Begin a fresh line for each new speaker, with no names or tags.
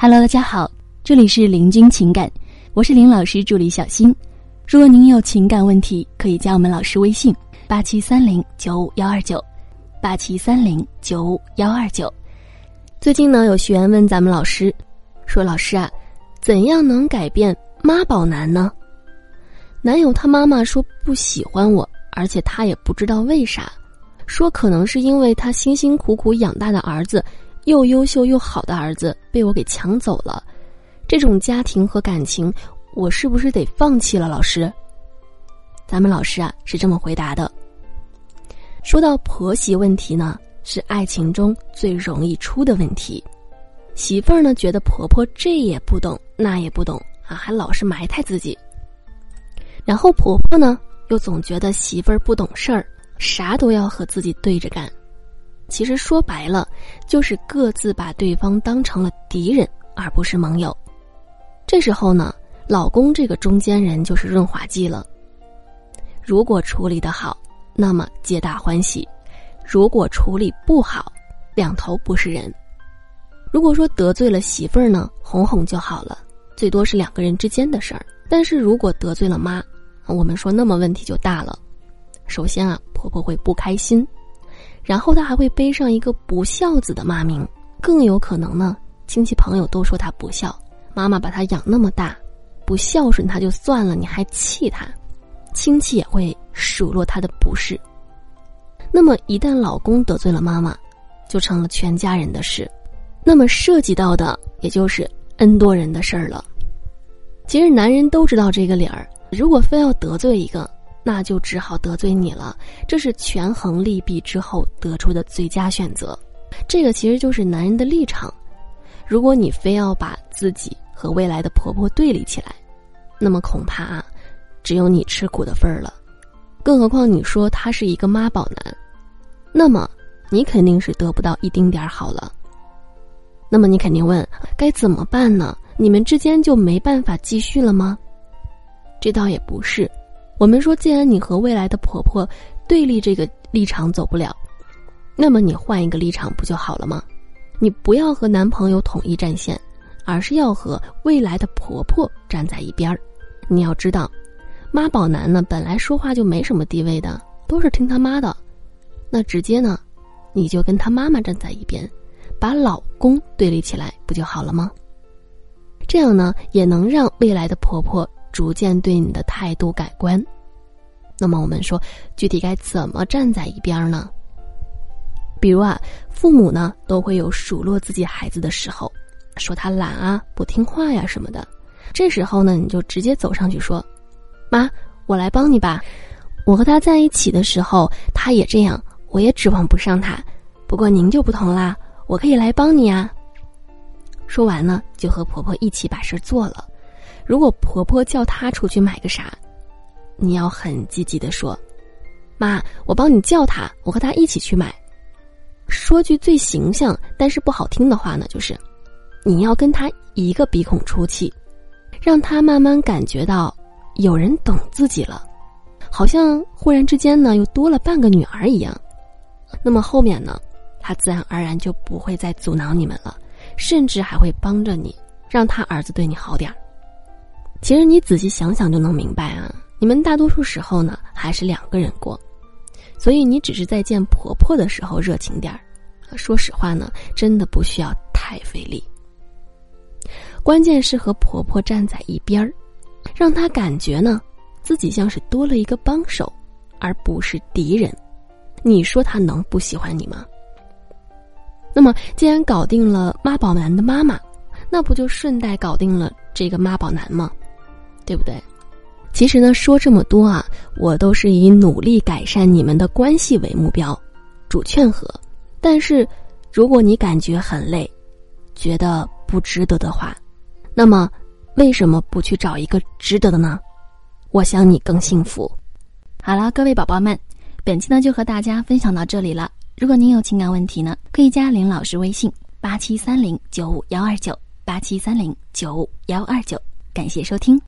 Hello，大家好，这里是林君情感，我是林老师助理小新。如果您有情感问题，可以加我们老师微信：八七三零九五幺二九，八七三零九五幺二九。最近呢，有学员问咱们老师，说老师啊，怎样能改变妈宝男呢？男友他妈妈说不喜欢我，而且他也不知道为啥，说可能是因为他辛辛苦苦养大的儿子，又优秀又好的儿子被我给抢走了，这种家庭和感情。我是不是得放弃了？老师，咱们老师啊是这么回答的。说到婆媳问题呢，是爱情中最容易出的问题。媳妇儿呢觉得婆婆这也不懂那也不懂啊，还老是埋汰自己。然后婆婆呢又总觉得媳妇儿不懂事儿，啥都要和自己对着干。其实说白了，就是各自把对方当成了敌人，而不是盟友。这时候呢。老公这个中间人就是润滑剂了。如果处理的好，那么皆大欢喜；如果处理不好，两头不是人。如果说得罪了媳妇儿呢，哄哄就好了，最多是两个人之间的事儿。但是如果得罪了妈，我们说那么问题就大了。首先啊，婆婆会不开心，然后他还会背上一个不孝子的骂名，更有可能呢，亲戚朋友都说他不孝，妈妈把他养那么大。不孝顺他就算了，你还气他，亲戚也会数落他的不是。那么一旦老公得罪了妈妈，就成了全家人的事，那么涉及到的也就是 N 多人的事儿了。其实男人都知道这个理儿，如果非要得罪一个，那就只好得罪你了。这是权衡利弊之后得出的最佳选择。这个其实就是男人的立场。如果你非要把自己和未来的婆婆对立起来，那么恐怕啊，只有你吃苦的份儿了。更何况你说他是一个妈宝男，那么你肯定是得不到一丁点儿好了。那么你肯定问，该怎么办呢？你们之间就没办法继续了吗？这倒也不是。我们说，既然你和未来的婆婆对立这个立场走不了，那么你换一个立场不就好了吗？你不要和男朋友统一战线。而是要和未来的婆婆站在一边儿。你要知道，妈宝男呢本来说话就没什么地位的，都是听他妈的。那直接呢，你就跟他妈妈站在一边，把老公对立起来不就好了吗？这样呢，也能让未来的婆婆逐渐对你的态度改观。那么我们说，具体该怎么站在一边呢？比如啊，父母呢都会有数落自己孩子的时候。说他懒啊，不听话呀什么的，这时候呢，你就直接走上去说：“妈，我来帮你吧。我和他在一起的时候，他也这样，我也指望不上他。不过您就不同啦，我可以来帮你啊。”说完呢，就和婆婆一起把事做了。如果婆婆叫她出去买个啥，你要很积极的说：“妈，我帮你叫他，我和他一起去买。”说句最形象但是不好听的话呢，就是。你要跟他一个鼻孔出气，让他慢慢感觉到有人懂自己了，好像忽然之间呢又多了半个女儿一样。那么后面呢，他自然而然就不会再阻挠你们了，甚至还会帮着你，让他儿子对你好点儿。其实你仔细想想就能明白啊，你们大多数时候呢还是两个人过，所以你只是在见婆婆的时候热情点儿。说实话呢，真的不需要太费力。关键是和婆婆站在一边儿，让她感觉呢，自己像是多了一个帮手，而不是敌人。你说她能不喜欢你吗？那么，既然搞定了妈宝男的妈妈，那不就顺带搞定了这个妈宝男吗？对不对？其实呢，说这么多啊，我都是以努力改善你们的关系为目标，主劝和。但是，如果你感觉很累，觉得不值得的话，那么为什么不去找一个值得的呢？我想你更幸福。好了，各位宝宝们，本期呢就和大家分享到这里了。如果您有情感问题呢，可以加林老师微信：八七三零九五幺二九八七三零九五幺二九。感谢收听。